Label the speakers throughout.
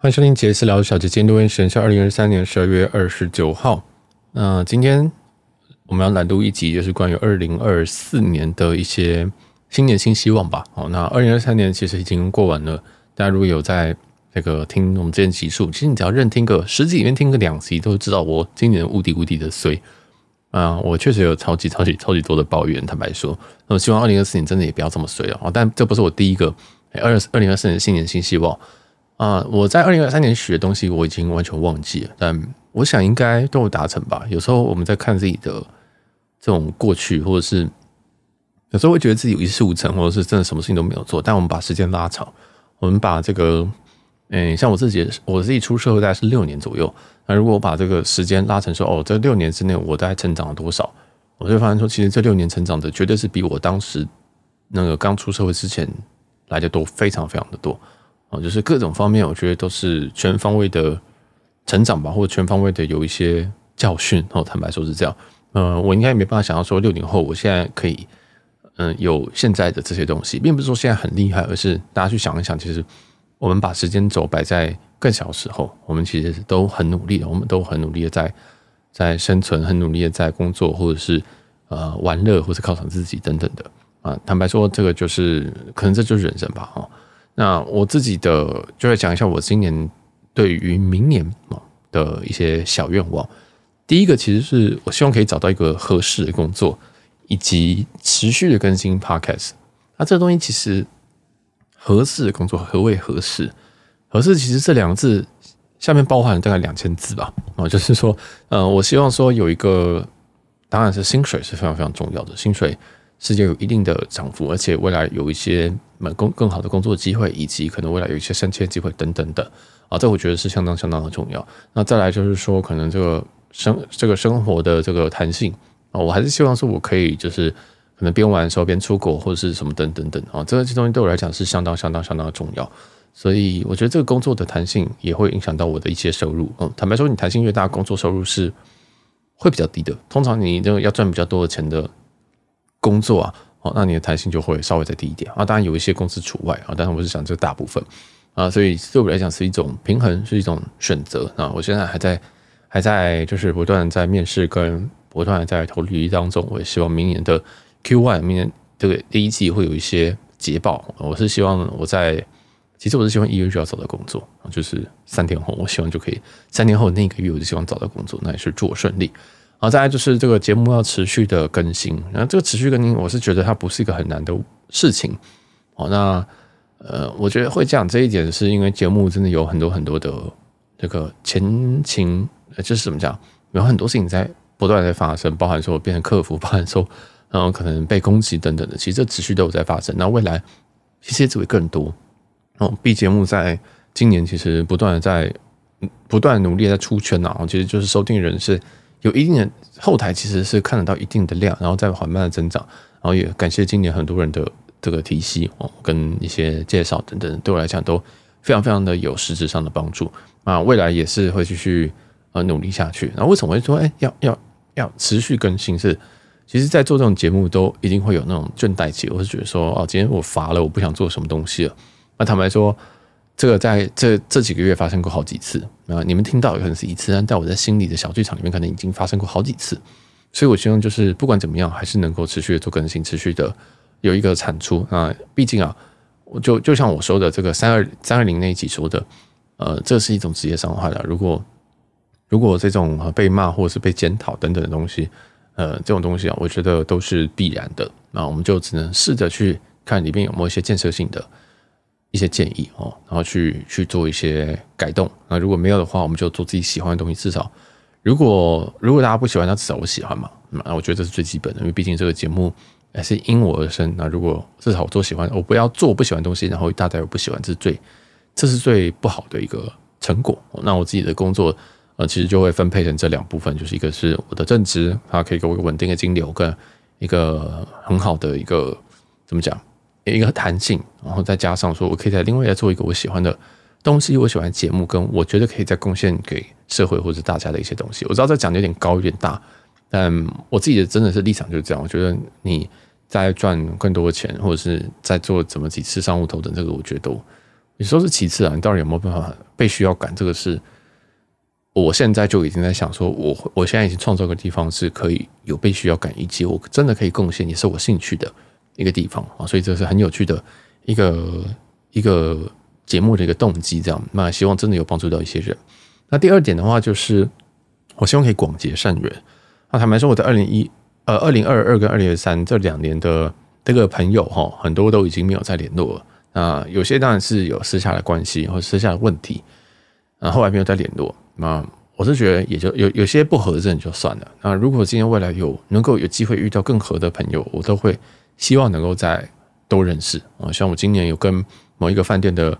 Speaker 1: 欢迎收听杰斯聊小姐，今天录音时间是二零二三年十二月二十九号。那今天我们要来录一集，就是关于二零二四年的一些新年新希望吧。好，那二零二三年其实已经过完了，大家如果有在这个听我们之前集数，其实你只要认听个十集里面听个两集，都知道我今年无敌无敌的衰啊！我确实有超级超级超级多的抱怨，坦白说，那我希望二零二四年真的也不要这么衰啊！但这不是我第一个二二零二四年新年新希望。啊，我在二零二三年学的东西我已经完全忘记了，但我想应该都有达成吧。有时候我们在看自己的这种过去，或者是有时候会觉得自己一事无成，或者是真的什么事情都没有做。但我们把时间拉长，我们把这个，嗯，像我自己，我自己出社会大概是六年左右。那如果我把这个时间拉成说，哦，这六年之内我大概成长了多少，我就发现说，其实这六年成长的绝对是比我当时那个刚出社会之前来的多，非常非常的多。哦，就是各种方面，我觉得都是全方位的成长吧，或者全方位的有一些教训。哦，坦白说是这样。呃，我应该也没办法想到说六年后，我现在可以，嗯，有现在的这些东西，并不是说现在很厉害，而是大家去想一想，其实我们把时间轴摆在更小的时候，我们其实都很努力的，我们都很努力的在在生存，很努力的在工作，或者是呃玩乐，或者犒赏自己等等的。啊，坦白说，这个就是可能这就是人生吧，哈。那我自己的就来讲一下我今年对于明年的一些小愿望。第一个其实是我希望可以找到一个合适的工作，以及持续的更新 Podcast。那这个东西其实合适的工作，何谓合适？合适其实这两个字下面包含了大概两千字吧。啊，就是说，呃，我希望说有一个，当然是薪水是非常非常重要的，薪水。是有一定的涨幅，而且未来有一些更更好的工作机会，以及可能未来有一些升迁机会等等的啊，这我觉得是相当相当的重要。那再来就是说，可能这个生这个生活的这个弹性啊，我还是希望说我可以就是可能边玩的时候边出国或者是什么等等等啊，这个这东西对我来讲是相当相当相当的重要。所以我觉得这个工作的弹性也会影响到我的一些收入。嗯，坦白说，你弹性越大，工作收入是会比较低的。通常你这个要赚比较多的钱的。工作啊，哦，那你的弹性就会稍微再低一点啊。当然有一些公司除外啊，但是我是讲这大部分啊，所以对我来讲是一种平衡，是一种选择啊。我现在还在还在就是不断在面试跟不断在投履历当中，我也希望明年的 Q one，明年这个第一季会有一些捷报。我是希望我在，其实我是希望一月就要找到工作，就是三天后，我希望就可以三天后那个月我就希望找到工作，那也是祝我顺利。好，再来就是这个节目要持续的更新。然后这个持续更新，我是觉得它不是一个很难的事情。好，那呃，我觉得会讲这一点，是因为节目真的有很多很多的这个前情，就是怎么讲，有很多事情在不断在发生，包含说变成客服，包含说然后可能被攻击等等的，其实这持续都有在发生。那未来其实也只会更多。哦，B 节目在今年其实不断的在不断努力在出圈啊，其实就是收听人是。有一定的后台其实是看得到一定的量，然后再缓慢的增长，然后也感谢今年很多人的这个提携哦，跟一些介绍等等，对我来讲都非常非常的有实质上的帮助啊，未来也是会继续呃努力下去。那为什么会说哎要要要持续更新？是其实，在做这种节目都一定会有那种倦怠期，我是觉得说哦，今天我乏了，我不想做什么东西了。那坦白说。这个在这这几个月发生过好几次啊！你们听到可能是一次，但我在心里的小剧场里面可能已经发生过好几次，所以我希望就是不管怎么样，还是能够持续的做更新，持续的有一个产出啊！毕竟啊，我就就像我说的这个三二三二零那一集说的，呃，这是一种职业伤害了。如果如果这种被骂或者是被检讨等等的东西，呃，这种东西啊，我觉得都是必然的。那我们就只能试着去看里面有没有一些建设性的。一些建议哦，然后去去做一些改动。那如果没有的话，我们就做自己喜欢的东西。至少，如果如果大家不喜欢，那至少我喜欢嘛。那我觉得这是最基本的，因为毕竟这个节目还是因我而生。那如果至少我做喜欢，我不要做不喜欢东西，然后大家又不喜欢，这是最这是最不好的一个成果。那我自己的工作呃，其实就会分配成这两部分，就是一个是我的正职，它可以给我一个稳定的金流，跟一个很好的一个怎么讲？一个弹性，然后再加上说，我可以在另外再做一个我喜欢的东西，我喜欢节目，跟我觉得可以再贡献给社会或者大家的一些东西。我知道这讲的有点高，有点大，但我自己的真的是立场就是这样。我觉得你在赚更多的钱，或者是在做怎么几次商务头等，这个我觉得你说是其次啊，你到底有没有办法被需要感？这个是我现在就已经在想说，我我现在已经创造个地方是可以有被需要感，以及我真的可以贡献，也是我兴趣的一个地方啊，所以这是很有趣的一个一个节目的一个动机，这样，那希望真的有帮助到一些人。那第二点的话，就是我希望可以广结善缘。那坦白说，我在二零一呃二零二二跟二零二三这两年的这个朋友哈，很多都已经没有再联络了。那有些当然是有私下的关系或者私下的问题，啊，后来没有再联络。那我是觉得也就有有些不合的人就算了。那如果今天未来有能够有机会遇到更合的朋友，我都会希望能够再多认识啊。像我今年有跟某一个饭店的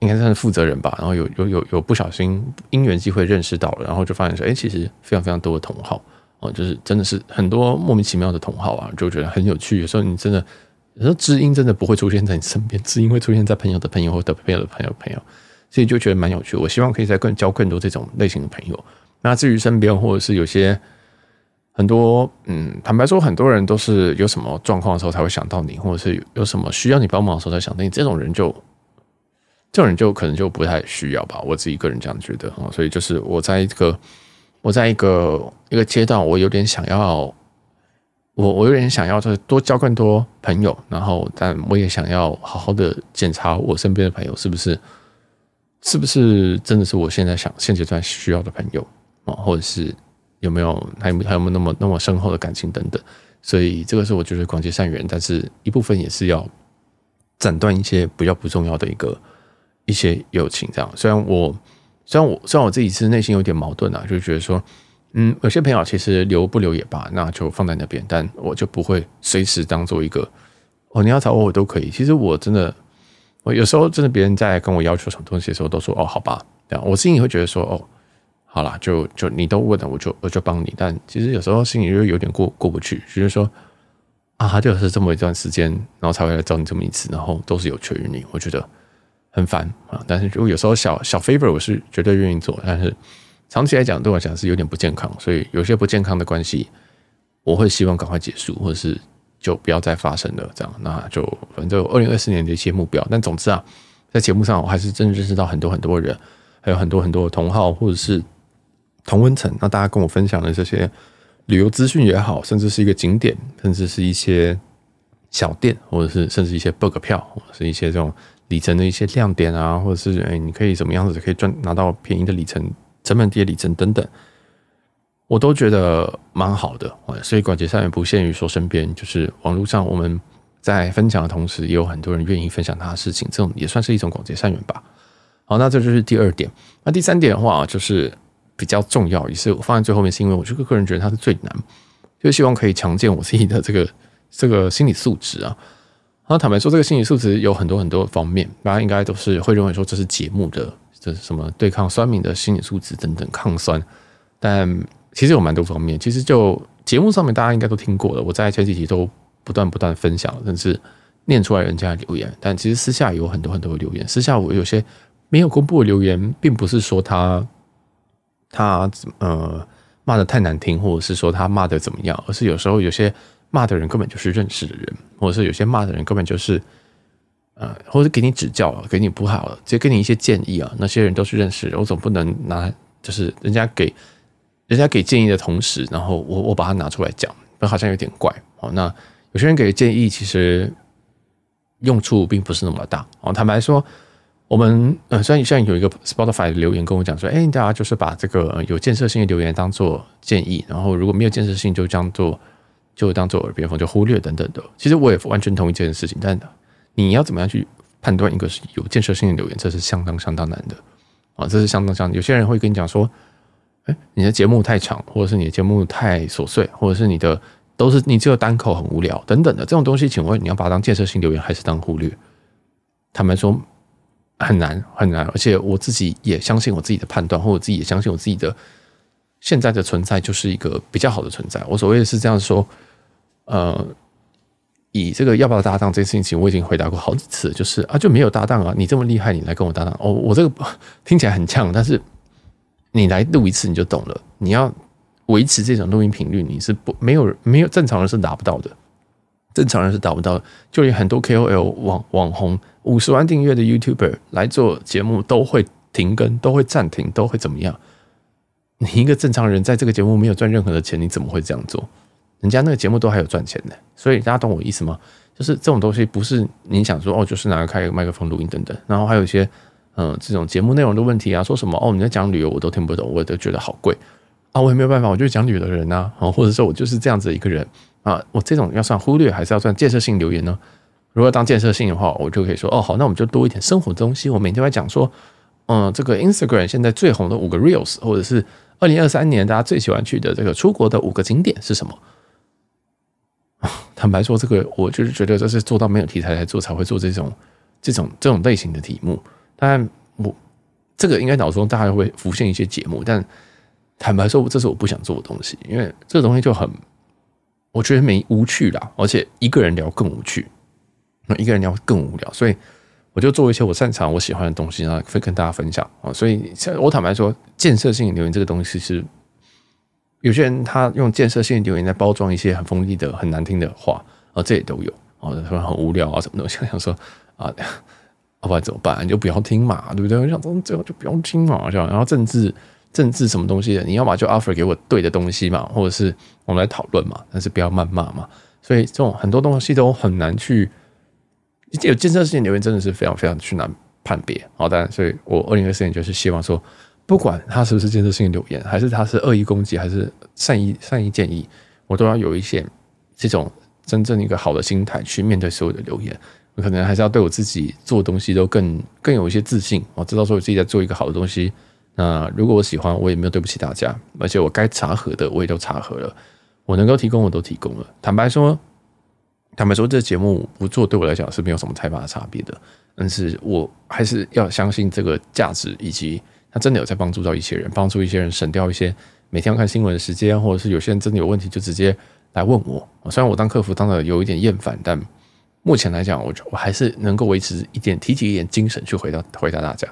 Speaker 1: 应该算是负责人吧，然后有有有有不小心因缘机会认识到了，然后就发现说，哎，其实非常非常多的同好哦，就是真的是很多莫名其妙的同好啊，就觉得很有趣。有时候你真的。有时候知音真的不会出现在你身边，知音会出现在朋友的朋友或者朋友的朋友朋友，所以就觉得蛮有趣。我希望可以再更交更多这种类型的朋友。那至于身边或者是有些很多，嗯，坦白说，很多人都是有什么状况的时候才会想到你，或者是有什么需要你帮忙的时候才想到你。这种人就这种人就可能就不太需要吧。我自己个人这样觉得啊。所以就是我在一个我在一个一个阶段，我有点想要。我我有点想要，就是多交更多朋友，然后，但我也想要好好的检查我身边的朋友是不是，是不是真的是我现在想现阶段需要的朋友啊，或者是有没有还有还有没有那么那么深厚的感情等等。所以这个是我觉得广结善缘，但是一部分也是要斩断一些比较不重要的一个一些友情。这样，虽然我虽然我虽然我自己是内心有点矛盾啊，就觉得说。嗯，有些朋友其实留不留也罢，那就放在那边。但我就不会随时当做一个哦，你要找我我都可以。其实我真的，我有时候真的别人在跟我要求什么东西的时候，都说哦，好吧，这样我心里会觉得说哦，好啦，就就你都问了，我就我就帮你。但其实有时候心里就有点过过不去，就是说啊，就是这么一段时间，然后才会来找你这么一次，然后都是有求于你，我觉得很烦啊。但是如果有时候小小 favor 我是绝对愿意做，但是。长期来讲，对我来讲是有点不健康，所以有些不健康的关系，我会希望赶快结束，或者是就不要再发生了。这样，那就反正二零二四年的一些目标。但总之啊，在节目上，我还是真的认识到很多很多人，还有很多很多的同好或者是同温层。那大家跟我分享的这些旅游资讯也好，甚至是一个景点，甚至是一些小店，或者是甚至一些 bug 票，或者是一些这种里程的一些亮点啊，或者是哎，你可以怎么样子可以赚拿到便宜的里程。成本低的里程等等，我都觉得蛮好的。所以广结善缘不限于说身边，就是网络上我们在分享的同时，也有很多人愿意分享他的事情，这种也算是一种广结善缘吧。好，那这就是第二点。那第三点的话，就是比较重要，也是我放在最后面，是因为我这个个人觉得它是最难，就希望可以强健我自己的这个 这个心理素质啊。那坦白说，这个心理素质有很多很多方面，大家应该都是会认为说这是节目的。这是什么对抗酸敏的心理素质等等抗酸，但其实有蛮多方面。其实就节目上面大家应该都听过了，我在前几集都不断不断分享，甚至念出来人家的留言。但其实私下有很多很多的留言，私下我有些没有公布的留言，并不是说他他呃骂得太难听，或者是说他骂得怎么样，而是有时候有些骂的人根本就是认识的人，或者是有些骂的人根本就是。呃，或者给你指教了，给你补好了，直接给你一些建议啊。那些人都是认识的，我总不能拿就是人家给人家给建议的同时，然后我我把它拿出来讲，那好像有点怪哦。那有些人给的建议其实用处并不是那么大哦。坦白说，我们呃虽然现在有一个 Spotify 的留言跟我讲说，哎，大家就是把这个有建设性的留言当做建议，然后如果没有建设性就当做就当做耳边风，就忽略等等的。其实我也完全同意这件事情，但。你要怎么样去判断一个是有建设性的留言？这是相当相当难的啊！这是相当相当。有些人会跟你讲说：“哎，你的节目太长，或者是你的节目太琐碎，或者是你的都是你只有单口很无聊等等的这种东西。”请问你要把它当建设性留言，还是当忽略？坦白说很难很难，而且我自己也相信我自己的判断，或者我自己也相信我自己的现在的存在就是一个比较好的存在。我所谓的是这样说，呃。以这个要不要搭档这件事情，我已经回答过好几次，就是啊，就没有搭档啊。你这么厉害，你来跟我搭档哦。我这个 听起来很呛，但是你来录一次你就懂了。你要维持这种录音频率，你是不没有没有正常人是达不到的，正常人是达不到的。就连很多 KOL 网网红五十万订阅的 YouTuber 来做节目都会停更，都会暂停，都会怎么样？你一个正常人在这个节目没有赚任何的钱，你怎么会这样做？人家那个节目都还有赚钱的，所以大家懂我意思吗？就是这种东西不是你想说哦，就是拿开个麦克风录音等等，然后还有一些嗯、这种节目内容的问题啊，说什么哦你在讲旅游我都听不懂，我都觉得好贵啊，我也没有办法，我就是讲旅游的人呐啊，或者说我就是这样子一个人啊，我这种要算忽略还是要算建设性留言呢？如果当建设性的话，我就可以说哦好，那我们就多一点生活的东西。我每天会讲说，嗯，这个 Instagram 现在最红的五个 Reels，或者是二零二三年大家最喜欢去的这个出国的五个景点是什么？坦白说，这个我就是觉得这是做到没有题材来做才会做这种这种这种类型的题目。当然，我这个应该脑中大概会浮现一些节目，但坦白说，这是我不想做的东西，因为这个东西就很我觉得没无趣啦，而且一个人聊更无趣。那一个人聊更无聊，所以我就做一些我擅长、我喜欢的东西，然后会跟大家分享啊。所以，我坦白说，建设性留言这个东西是有些人他用建设性留言来包装一些很锋利的、很难听的话啊，这也都有啊，说很无聊啊什么东西。想说啊，要不然怎么办？你就不要听嘛，对不对？我想说最后就不用听嘛，然后政治政治什么东西的，你要么就 offer 给我对的东西嘛，或者是我们来讨论嘛，但是不要谩骂嘛。所以这种很多东西都很难去。有建设性留言真的是非常非常去难判别，好，当然，所以我二零二四年就是希望说，不管他是不是建设性留言，还是他是恶意攻击，还是善意善意建议，我都要有一些这种真正一个好的心态去面对所有的留言。我可能还是要对我自己做东西都更更有一些自信，我知道说我自己在做一个好的东西。那如果我喜欢，我也没有对不起大家，而且我该查核的我也都查核了，我能够提供我都提供了。坦白说。坦白说，这节目不做对我来讲是没有什么太大的差别的，但是我还是要相信这个价值，以及它真的有在帮助到一些人，帮助一些人省掉一些每天要看新闻的时间，或者是有些人真的有问题就直接来问我。虽然我当客服当的有一点厌烦，但目前来讲，我我还是能够维持一点提起一点精神去回答回答大家，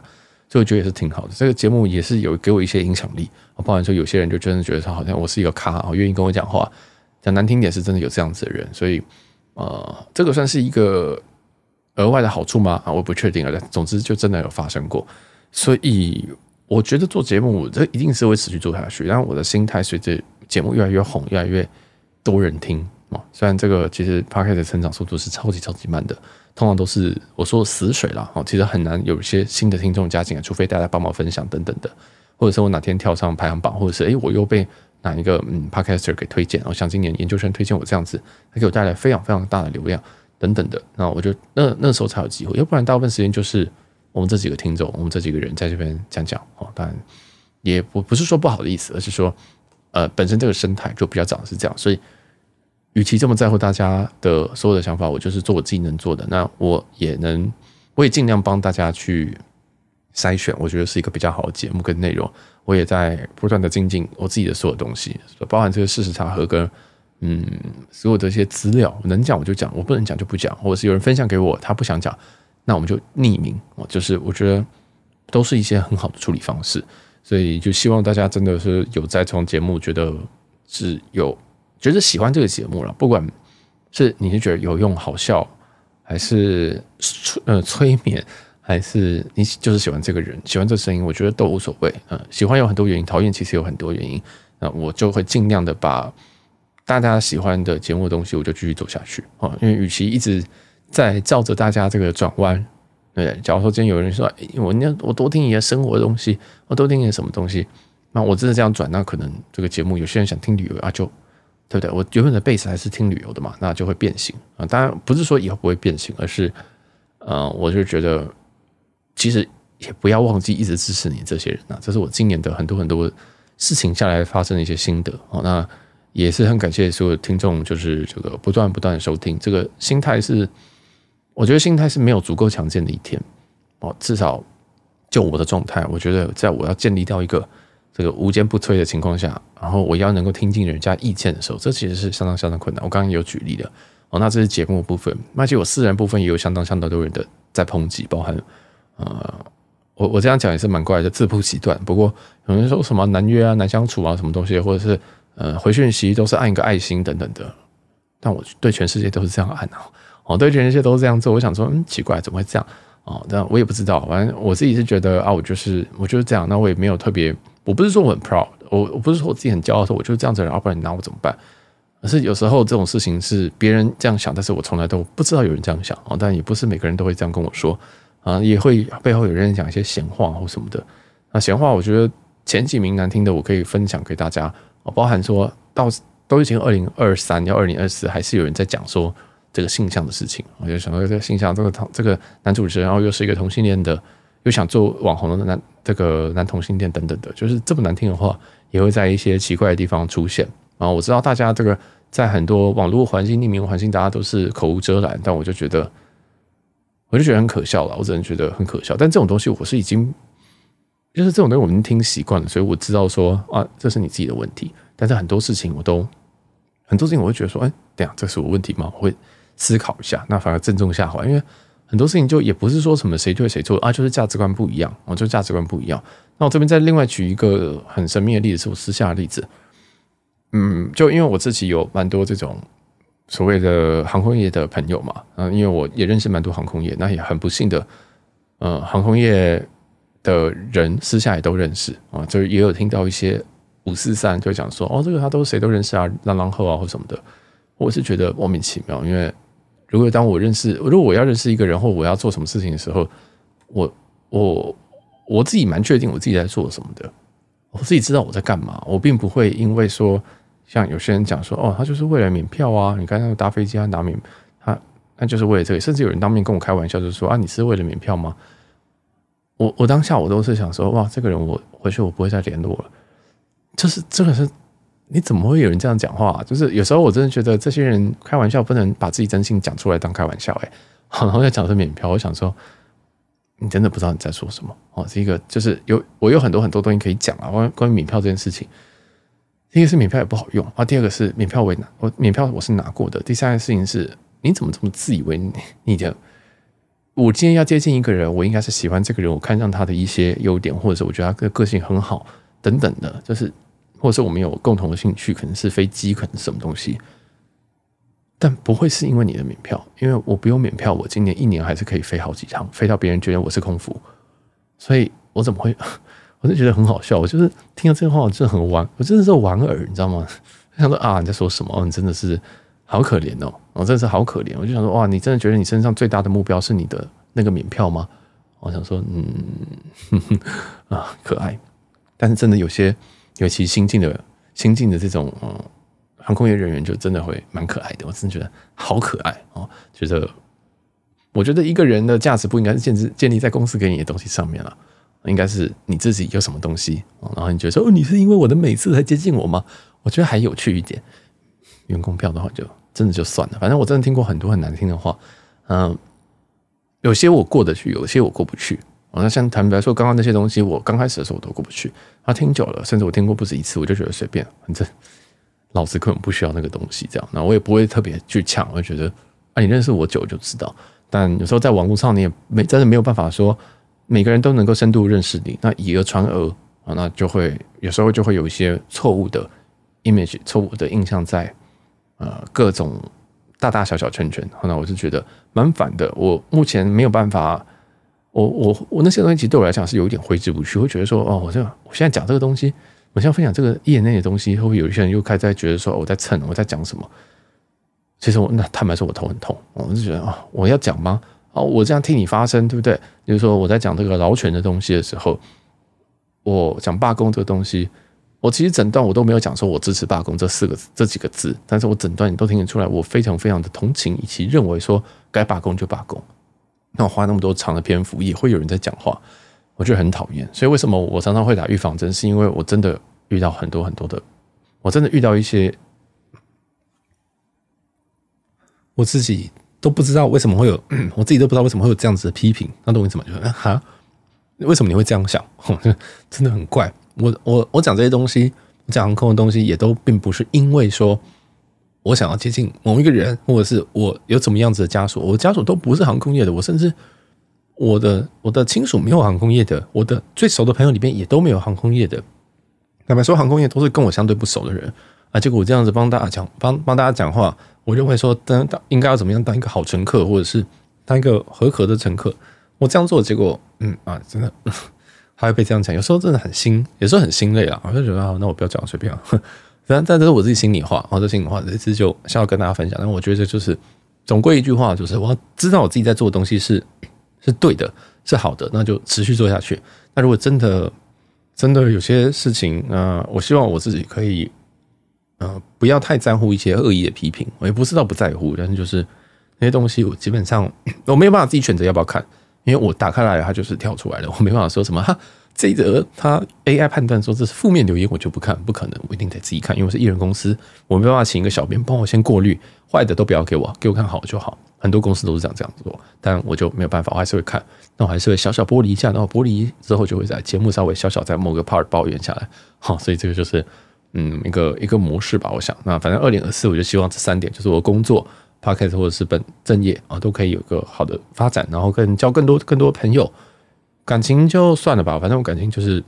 Speaker 1: 所以我觉得也是挺好的。这个节目也是有给我一些影响力，包含说有些人就真的觉得他好像我是一个咖，我愿意跟我讲话，讲难听点是真的有这样子的人，所以。呃，这个算是一个额外的好处吗？啊，我不确定了。总之，就真的有发生过，所以我觉得做节目这一定是会持续做下去。然后我的心态随着节目越来越红，越来越多人听啊。虽然这个其实 Podcast 的成长速度是超级超级慢的，通常都是我说死水了哦。其实很难有一些新的听众加进来，除非大家帮忙分享等等的，或者是我哪天跳上排行榜，或者是诶我又被。哪一个嗯，Podcaster 给推荐？我像今年研究生推荐我这样子，他给我带来非常非常大的流量等等的，那我就那那时候才有机会，要不然大部分时间就是我们这几个听众，我们这几个人在这边讲讲哦。当然也不不是说不好的意思，而是说呃，本身这个生态就比较长是这样，所以与其这么在乎大家的所有的想法，我就是做我自己能做的，那我也能，我也尽量帮大家去。筛选，我觉得是一个比较好的节目跟内容。我也在不断的精进我自己的所有东西，包含这个事实查核跟嗯所有的一些资料，能讲我就讲，我不能讲就不讲，或者是有人分享给我，他不想讲，那我们就匿名。就是我觉得都是一些很好的处理方式，所以就希望大家真的是有在从节目觉得是有觉得喜欢这个节目了，不管是你是觉得有用、好笑，还是呃催眠。还是你就是喜欢这个人，喜欢这个声音，我觉得都无所谓。嗯，喜欢有很多原因，讨厌其实有很多原因。那我就会尽量的把大家喜欢的节目的东西，我就继续走下去啊。因为与其一直在照着大家这个转弯，对，假如说今天有人说，欸、我那我多听一些生活的东西，我多听一些什么东西，那我真的这样转，那可能这个节目有些人想听旅游啊，就对不对？我原本的 base 还是听旅游的嘛，那就会变形啊。当然不是说以后不会变形，而是嗯，我就觉得。其实也不要忘记一直支持你这些人啊，这是我今年的很多很多事情下来发生的一些心得哦。那也是很感谢所有听众，就是这个不断不断的收听，这个心态是，我觉得心态是没有足够强健的一天哦。至少就我的状态，我觉得在我要建立到一个这个无坚不摧的情况下，然后我要能够听进人家意见的时候，这其实是相当相当困难。我刚刚有举例的哦，那这是节目部分，而且我私人部分也有相当相当多人的在抨击，包含。呃，我我这样讲也是蛮怪的，自曝其短。不过有人说什么难约啊、难相处啊，什么东西，或者是呃回讯息都是按一个爱心等等的。但我对全世界都是这样按啊，哦，对，全世界都是这样做。我想说，嗯，奇怪，怎么会这样？哦，但我也不知道。反正我自己是觉得啊，我就是我就是这样。那我也没有特别，我不是说我很 proud，我我不是说我自己很骄傲，说我就是这样子的人，要不然你拿我怎么办？可是有时候这种事情是别人这样想，但是我从来都不知道有人这样想哦。但也不是每个人都会这样跟我说啊，也会背后有人讲一些闲话或什么的。那闲话，我觉得前几名难听的，我可以分享给大家。哦，包含说到都已经二零二三要二零二四，还是有人在讲说这个性向的事情。我就想到这个性向，这个这个男主持人，然后又是一个同性恋的，又想做网红的男这个男同性恋等等的，就是这么难听的话，也会在一些奇怪的地方出现。啊我知道大家这个。在很多网络环境、匿名环境，大家都是口无遮拦，但我就觉得，我就觉得很可笑了。我只能觉得很可笑。但这种东西，我是已经，就是这种东西，我已经听习惯了，所以我知道说啊，这是你自己的问题。但是很多事情，我都很多事情，我会觉得说，哎，对呀，这是我问题吗？我会思考一下，那反而正中下怀。因为很多事情就也不是说什么谁对谁错啊，就是价值观不一样，我就价值观不一样。那我这边再另外举一个很神秘的例子，是我私下的例子。嗯，就因为我自己有蛮多这种所谓的航空业的朋友嘛，嗯，因为我也认识蛮多航空业，那也很不幸的，呃，航空业的人私下也都认识啊，就是也有听到一些五四三就讲说，哦，这个他都谁都认识啊，浪浪后啊或什么的，我是觉得莫名其妙，因为如果当我认识，如果我要认识一个人或我要做什么事情的时候，我我我自己蛮确定我自己在做什么的。我自己知道我在干嘛，我并不会因为说像有些人讲说哦，他就是为了免票啊，你看他搭飞机他拿免，他那就是为了这个，甚至有人当面跟我开玩笑，就是说啊，你是为了免票吗？我我当下我都是想说哇，这个人我回去我不会再联络了。就是这个是你怎么会有人这样讲话？就是有时候我真的觉得这些人开玩笑不能把自己真心讲出来当开玩笑哎，然后在讲是免票，我想说。你真的不知道你在说什么哦？这个就是有我有很多很多东西可以讲啊，关关于免票这件事情。第一个是免票也不好用啊，第二个是免票我拿我免票我是拿过的。第三个事情是，你怎么这么自以为你的？我今天要接近一个人，我应该是喜欢这个人，我看上他的一些优点，或者是我觉得他的个性很好等等的，就是或者是我们有共同的兴趣，可能是飞机，可能什么东西。但不会是因为你的免票，因为我不用免票，我今年一年还是可以飞好几趟，飞到别人觉得我是空服，所以我怎么会？我就觉得很好笑，我就是听到这个话，我真的很玩，我真的是玩耳，你知道吗？我想说啊，你在说什么？你真的是好可怜哦，我真的是好可怜。我就想说哇，你真的觉得你身上最大的目标是你的那个免票吗？我想说嗯呵呵 啊，可爱，但是真的有些尤其新进的新进的这种嗯。航空业人员就真的会蛮可爱的，我真的觉得好可爱哦。觉得，我觉得一个人的价值不应该是建立建立在公司给你的东西上面了，应该是你自己有什么东西，然后你觉得说，哦，你是因为我的美色才接近我吗？我觉得还有趣一点。员工票的话，就真的就算了。反正我真的听过很多很难听的话，嗯，有些我过得去，有些我过不去。那像坦白说，刚刚那些东西，我刚开始的时候我都过不去。啊，听久了，甚至我听过不止一次，我就觉得随便，反正。老子根本不需要那个东西，这样，那我也不会特别去抢。我就觉得，啊，你认识我久就知道。但有时候在网络上，你也没真的没有办法说每个人都能够深度认识你。那以讹传讹啊，那就会有时候就会有一些错误的 image、错误的印象在呃各种大大小小圈圈。那我是觉得蛮烦的。我目前没有办法，我我我那些东西其实对我来讲是有一点挥之不去。会觉得说，哦，我这我现在讲这个东西。我现在分享这个业内的东西，会不会有一些人又开始在觉得说我在蹭，我在讲什么？其实我那坦白说，我头很痛，我就觉得啊，我要讲吗？哦，我这样替你发声，对不对？比如说我在讲这个劳权的东西的时候，我讲罢工这个东西，我其实整段我都没有讲说我支持罢工这四个这几个字，但是我整段你都听得出来，我非常非常的同情以及认为说该罢工就罢工。那我花那么多长的篇幅，也会有人在讲话。我觉得很讨厌，所以为什么我常常会打预防针？是因为我真的遇到很多很多的，我真的遇到一些我自己都不知道为什么会有，我自己都不知道为什么会有这样子的批评。那懂我意思吗？就哈，为什么你会这样想？真的很怪。我我我讲这些东西，讲航空的东西，也都并不是因为说我想要接近某一个人，或者是我有怎么样子的家属，我的家属都不是航空业的，我甚至。我的我的亲属没有航空业的，我的最熟的朋友里面也都没有航空业的。坦白说，航空业都是跟我相对不熟的人。啊，结果我这样子帮大家讲，帮帮大家讲话，我认为说当当应该要怎么样当一个好乘客，或者是当一个合格的乘客，我这样做，结果嗯啊，真的 还会被这样讲，有时候真的很心，有时候很心累啊，我就觉得啊，那我不要讲，随便啊，反正但这是我自己心里话，我这心里话，这次就想要跟大家分享，但我觉得就是总归一句话，就是我要知道我自己在做的东西是是对的，是好的，那就持续做下去。那如果真的真的有些事情，啊、我希望我自己可以。呃，不要太在乎一些恶意的批评，我也不知道不在乎，但是就是那些东西，我基本上 我没有办法自己选择要不要看，因为我打开来它就是跳出来了，我没办法说什么哈，这一则它 AI 判断说这是负面留言，我就不看，不可能，我一定得自己看，因为我是艺人公司，我没办法请一个小编帮我先过滤，坏的都不要给我，给我看好就好，很多公司都是这样这样做，但我就没有办法，我还是会看，那我还是会小小剥离一下，然后剥离之后就会在节目稍微小小在某个 part 抱怨下来，好，所以这个就是。嗯，一个一个模式吧，我想，那反正二零二四，我就希望这三点，就是我工作、Podcast 或者是本正业啊，都可以有个好的发展，然后跟交更多更多朋友，感情就算了吧，反正我感情就是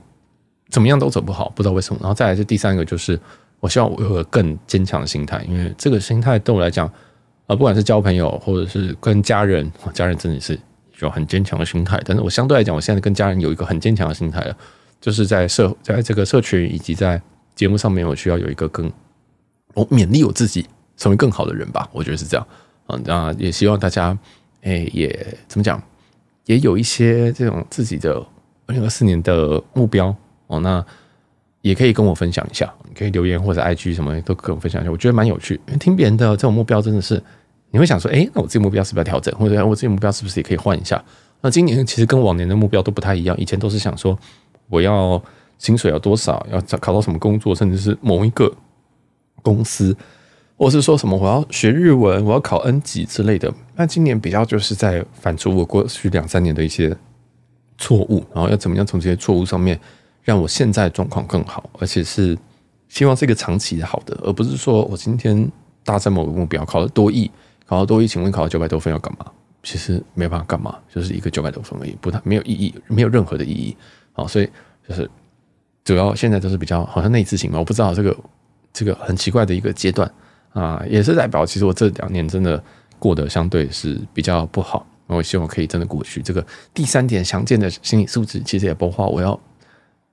Speaker 1: 怎么样都走不好，不知道为什么。然后再来是第三个，就是我希望我有个更坚强的心态，因为这个心态对我来讲，啊，不管是交朋友或者是跟家人，家人真的是有很坚强的心态。但是我相对来讲，我现在跟家人有一个很坚强的心态了，就是在社在这个社群以及在。节目上面我需要有一个更，我勉励我自己成为更好的人吧，我觉得是这样啊。那也希望大家，哎，也怎么讲，也有一些这种自己的二零二四年的目标哦。那也可以跟我分享一下，你可以留言或者 IG 什么都跟我分享一下，我觉得蛮有趣。因为听别人的这种目标真的是，你会想说，哎，那我自己目标是不是要调整，或者我自己目标是不是也可以换一下？那今年其实跟往年的目标都不太一样，以前都是想说我要。薪水要多少？要考到什么工作？甚至是某一个公司，或是说什么我要学日文，我要考 N 级之类的。那今年比较就是在反刍我过去两三年的一些错误，然后要怎么样从这些错误上面让我现在状况更好，而且是希望是一个长期的好的，而不是说我今天达成某个目标，考了多亿，考了多亿，请问考了九百多分要干嘛？其实没办法干嘛，就是一个九百多分而已，不太没有意义，没有任何的意义。好，所以就是。主要现在都是比较好像内自信嘛，我不知道这个这个很奇怪的一个阶段啊，也是代表其实我这两年真的过得相对是比较不好。我希望可以真的过去。这个第三点，强健的心理素质，其实也包括我要，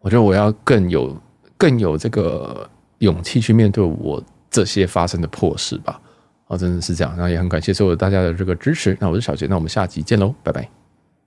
Speaker 1: 我觉得我要更有更有这个勇气去面对我这些发生的破事吧。啊，真的是这样。那也很感谢所有大家的这个支持。那我是小杰，那我们下集见喽，拜拜。